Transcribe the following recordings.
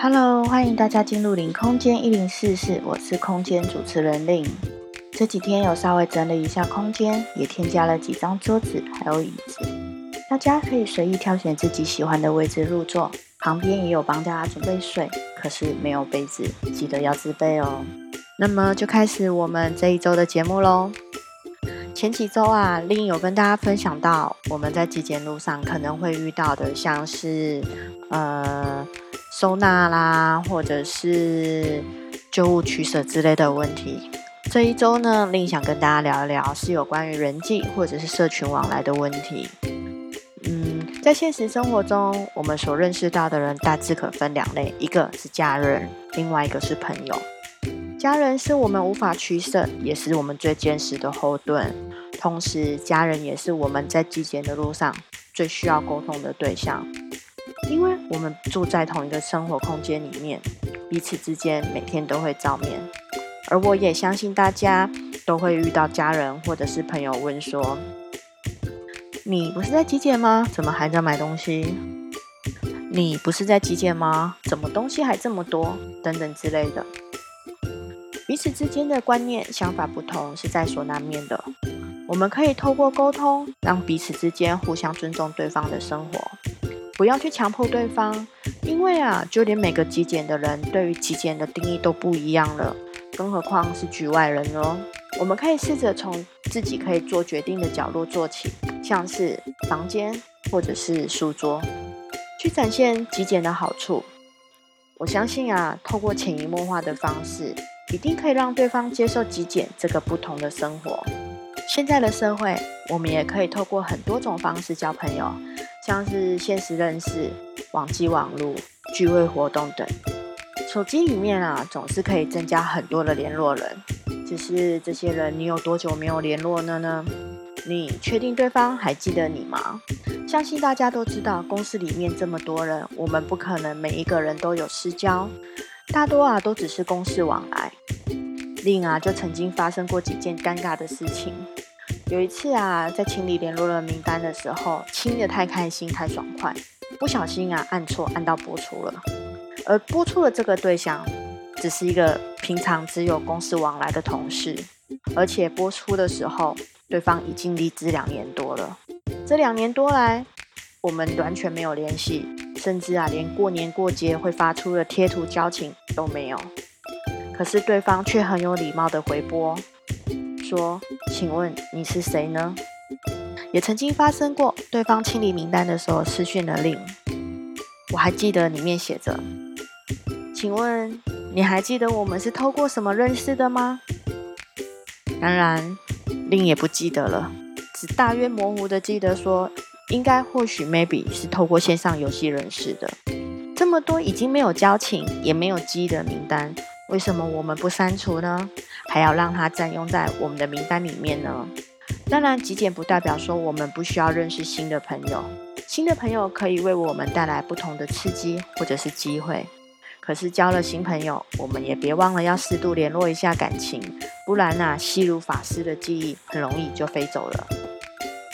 Hello，欢迎大家进入零空间一零四室，我是空间主持人令。这几天有稍微整理一下空间，也添加了几张桌子还有椅子，大家可以随意挑选自己喜欢的位置入座。旁边也有帮大家准备水，可是没有杯子，记得要自备哦。那么就开始我们这一周的节目喽。前几周啊，令有跟大家分享到，我们在极简路上可能会遇到的，像是呃收纳啦，或者是旧物取舍之类的问题。这一周呢，令想跟大家聊一聊，是有关于人际或者是社群往来的问题。嗯，在现实生活中，我们所认识到的人大致可分两类，一个是家人，另外一个是朋友。家人是我们无法取舍，也是我们最坚实的后盾。同时，家人也是我们在极简的路上最需要沟通的对象，因为我们住在同一个生活空间里面，彼此之间每天都会照面。而我也相信大家都会遇到家人或者是朋友问说：“你不是在极简吗？怎么还在买东西？你不是在极简吗？怎么东西还这么多？等等之类的。”彼此之间的观念、想法不同是在所难免的。我们可以透过沟通，让彼此之间互相尊重对方的生活，不要去强迫对方。因为啊，就连每个极简的人对于极简的定义都不一样了，更何况是局外人哦。我们可以试着从自己可以做决定的角落做起，像是房间或者是书桌，去展现极简的好处。我相信啊，透过潜移默化的方式。一定可以让对方接受极简这个不同的生活。现在的社会，我们也可以透过很多种方式交朋友，像是现实认识、网际网络、聚会活动等。手机里面啊，总是可以增加很多的联络人。只是这些人，你有多久没有联络了呢？你确定对方还记得你吗？相信大家都知道，公司里面这么多人，我们不可能每一个人都有私交。大多啊都只是公事往来，另啊就曾经发生过几件尴尬的事情。有一次啊，在清理联络人名单的时候，清的太开心太爽快，不小心啊按错按到播出了，而播出的这个对象只是一个平常只有公司往来的同事，而且播出的时候对方已经离职两年多了，这两年多来我们完全没有联系。甚至啊，连过年过节会发出的贴图交情都没有。可是对方却很有礼貌的回拨，说：“请问你是谁呢？”也曾经发生过，对方清理名单的时候失讯了令。我还记得里面写着：“请问你还记得我们是透过什么认识的吗？”当然，令也不记得了，只大约模糊的记得说。应该或许 maybe 是透过线上游戏认识的。这么多已经没有交情也没有记忆的名单，为什么我们不删除呢？还要让它占用在我们的名单里面呢？当然，极简不代表说我们不需要认识新的朋友，新的朋友可以为我们带来不同的刺激或者是机会。可是交了新朋友，我们也别忘了要适度联络一下感情，不然呐，吸入法师的记忆很容易就飞走了。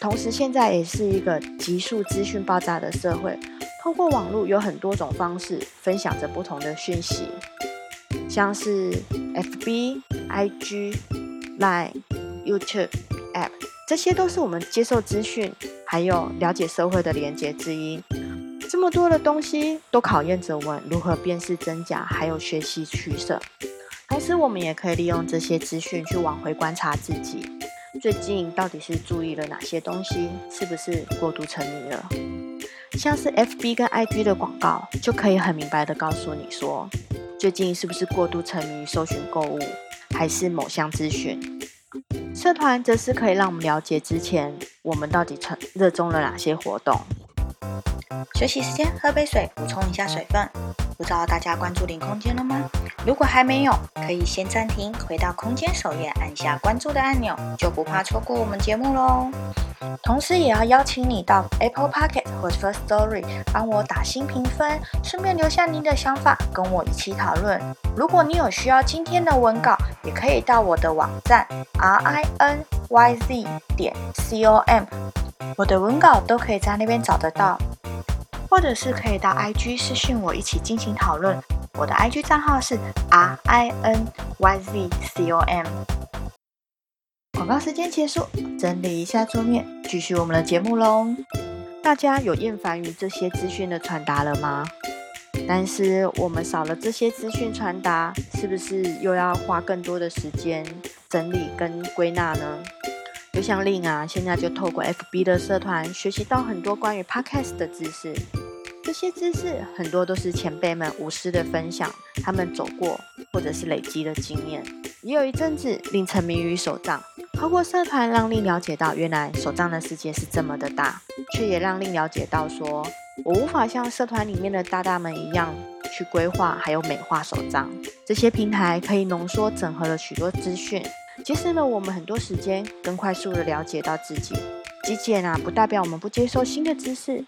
同时，现在也是一个急速资讯爆炸的社会，通过网络有很多种方式分享着不同的讯息，像是 FB、IG、Line、YouTube、App，这些都是我们接受资讯还有了解社会的连接之一。这么多的东西都考验着我们如何辨识真假，还有学习取舍。同时，我们也可以利用这些资讯去往回观察自己。最近到底是注意了哪些东西？是不是过度沉迷了？像是 FB 跟 IG 的广告，就可以很明白的告诉你说，最近是不是过度沉迷搜寻购物，还是某项资讯？社团则是可以让我们了解之前我们到底成热衷了哪些活动。休息时间，喝杯水，补充一下水分。不知道大家关注零空间了吗？如果还没有，可以先暂停，回到空间首页，按下关注的按钮，就不怕错过我们节目喽。同时，也要邀请你到 Apple Pocket 或 First Story 帮我打新评分，顺便留下您的想法，跟我一起讨论。如果你有需要今天的文稿，也可以到我的网站 r i n y z 点 c o m，我的文稿都可以在那边找得到。或者是可以到 IG 私讯我一起进行讨论。我的 IG 账号是 R I N Y Z C O M。广告时间结束，整理一下桌面，继续我们的节目喽。大家有厌烦于这些资讯的传达了吗？但是我们少了这些资讯传达，是不是又要花更多的时间整理跟归纳呢？就像令啊，现在就透过 FB 的社团学习到很多关于 Podcast 的知识。这些知识很多都是前辈们无私的分享，他们走过或者是累积的经验。也有一阵子，令沉迷于手账，透过社团让令了解到，原来手账的世界是这么的大，却也让令了解到，说我无法像社团里面的大大们一样去规划还有美化手账。这些平台可以浓缩整合了许多资讯，节省了我们很多时间，更快速的了解到自己。极简啊，不代表我们不接受新的知识。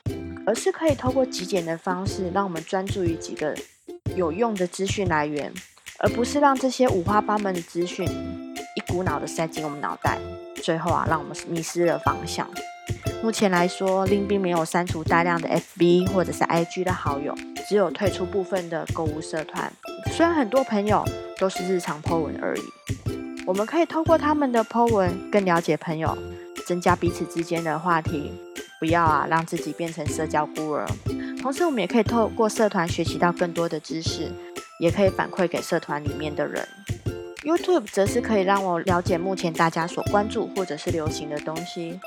而是可以透过极简的方式，让我们专注于几个有用的资讯来源，而不是让这些五花八门的资讯一股脑的塞进我们脑袋，最后啊，让我们迷失了方向。目前来说，令并没有删除大量的 FB 或者是 IG 的好友，只有退出部分的购物社团。虽然很多朋友都是日常 po 文而已，我们可以透过他们的 po 文更了解朋友，增加彼此之间的话题。不要啊，让自己变成社交孤儿。同时，我们也可以透过社团学习到更多的知识，也可以反馈给社团里面的人。YouTube 则是可以让我了解目前大家所关注或者是流行的东西，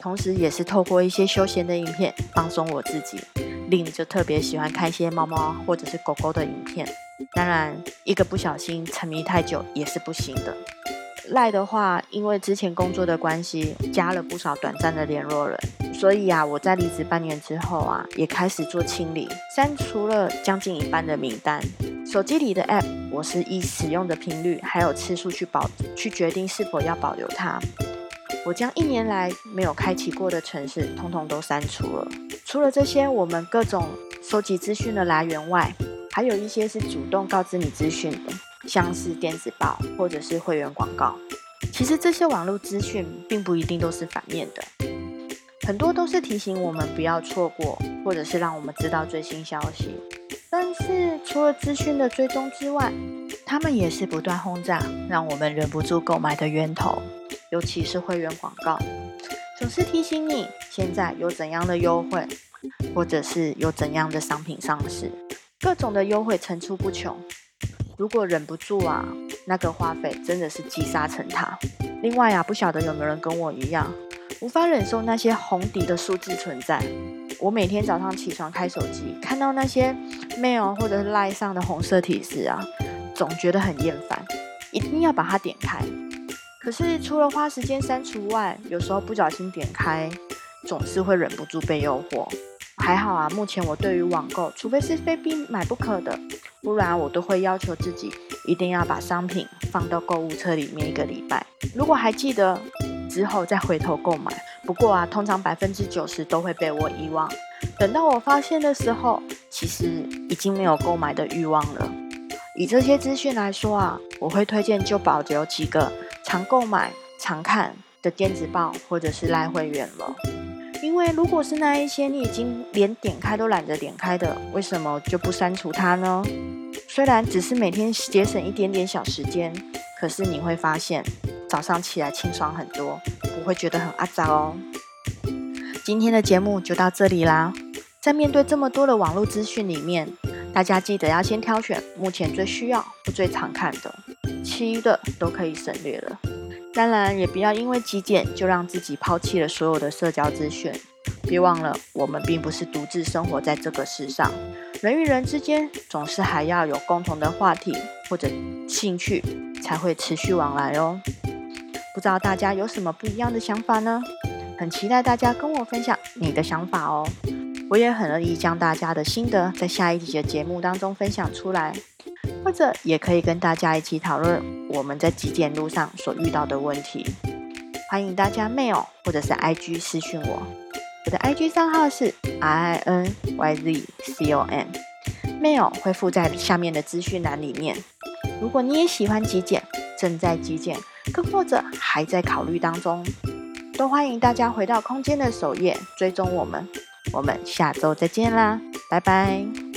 同时也是透过一些休闲的影片放松我自己。另就特别喜欢看一些猫猫或者是狗狗的影片。当然，一个不小心沉迷太久也是不行的。赖的话，因为之前工作的关系，加了不少短暂的联络人。所以啊，我在离职半年之后啊，也开始做清理，删除了将近一半的名单。手机里的 App，我是以使用的频率还有次数去保去决定是否要保留它。我将一年来没有开启过的城市，通通都删除了。除了这些我们各种收集资讯的来源外，还有一些是主动告知你资讯的，像是电子报或者是会员广告。其实这些网络资讯并不一定都是反面的。很多都是提醒我们不要错过，或者是让我们知道最新消息。但是除了资讯的追踪之外，他们也是不断轰炸，让我们忍不住购买的源头。尤其是会员广告，总是提醒你现在有怎样的优惠，或者是有怎样的商品上市，各种的优惠层出不穷。如果忍不住啊，那个花费真的是积沙成塔。另外啊，不晓得有没有人跟我一样？无法忍受那些红底的数字存在。我每天早上起床开手机，看到那些 mail 或者是 line 上的红色提示啊，总觉得很厌烦，一定要把它点开。可是除了花时间删除外，有时候不小心点开，总是会忍不住被诱惑。还好啊，目前我对于网购，除非是非必买不可的，不然我都会要求自己一定要把商品放到购物车里面一个礼拜。如果还记得。之后再回头购买，不过啊，通常百分之九十都会被我遗忘。等到我发现的时候，其实已经没有购买的欲望了。以这些资讯来说啊，我会推荐就保留几个常购买、常看的电子报或者是赖会员了。因为如果是那一些你已经连点开都懒得点开的，为什么就不删除它呢？虽然只是每天节省一点点小时间，可是你会发现。早上起来清爽很多，不会觉得很阿杂哦。今天的节目就到这里啦。在面对这么多的网络资讯里面，大家记得要先挑选目前最需要、最常看的，其余的都可以省略了。当然，也不要因为极简就让自己抛弃了所有的社交资讯。别忘了，我们并不是独自生活在这个世上，人与人之间总是还要有共同的话题或者兴趣，才会持续往来哦。不知道大家有什么不一样的想法呢？很期待大家跟我分享你的想法哦。我也很乐意将大家的心得在下一集的节目当中分享出来，或者也可以跟大家一起讨论我们在极简路上所遇到的问题。欢迎大家 mail 或者是 IG 私讯我，我的 IG 账号是 r i n y z c o m。mail 会附在下面的资讯栏里面。如果你也喜欢极简，正在极简。更或者还在考虑当中，都欢迎大家回到空间的首页，追踪我们。我们下周再见啦，拜拜。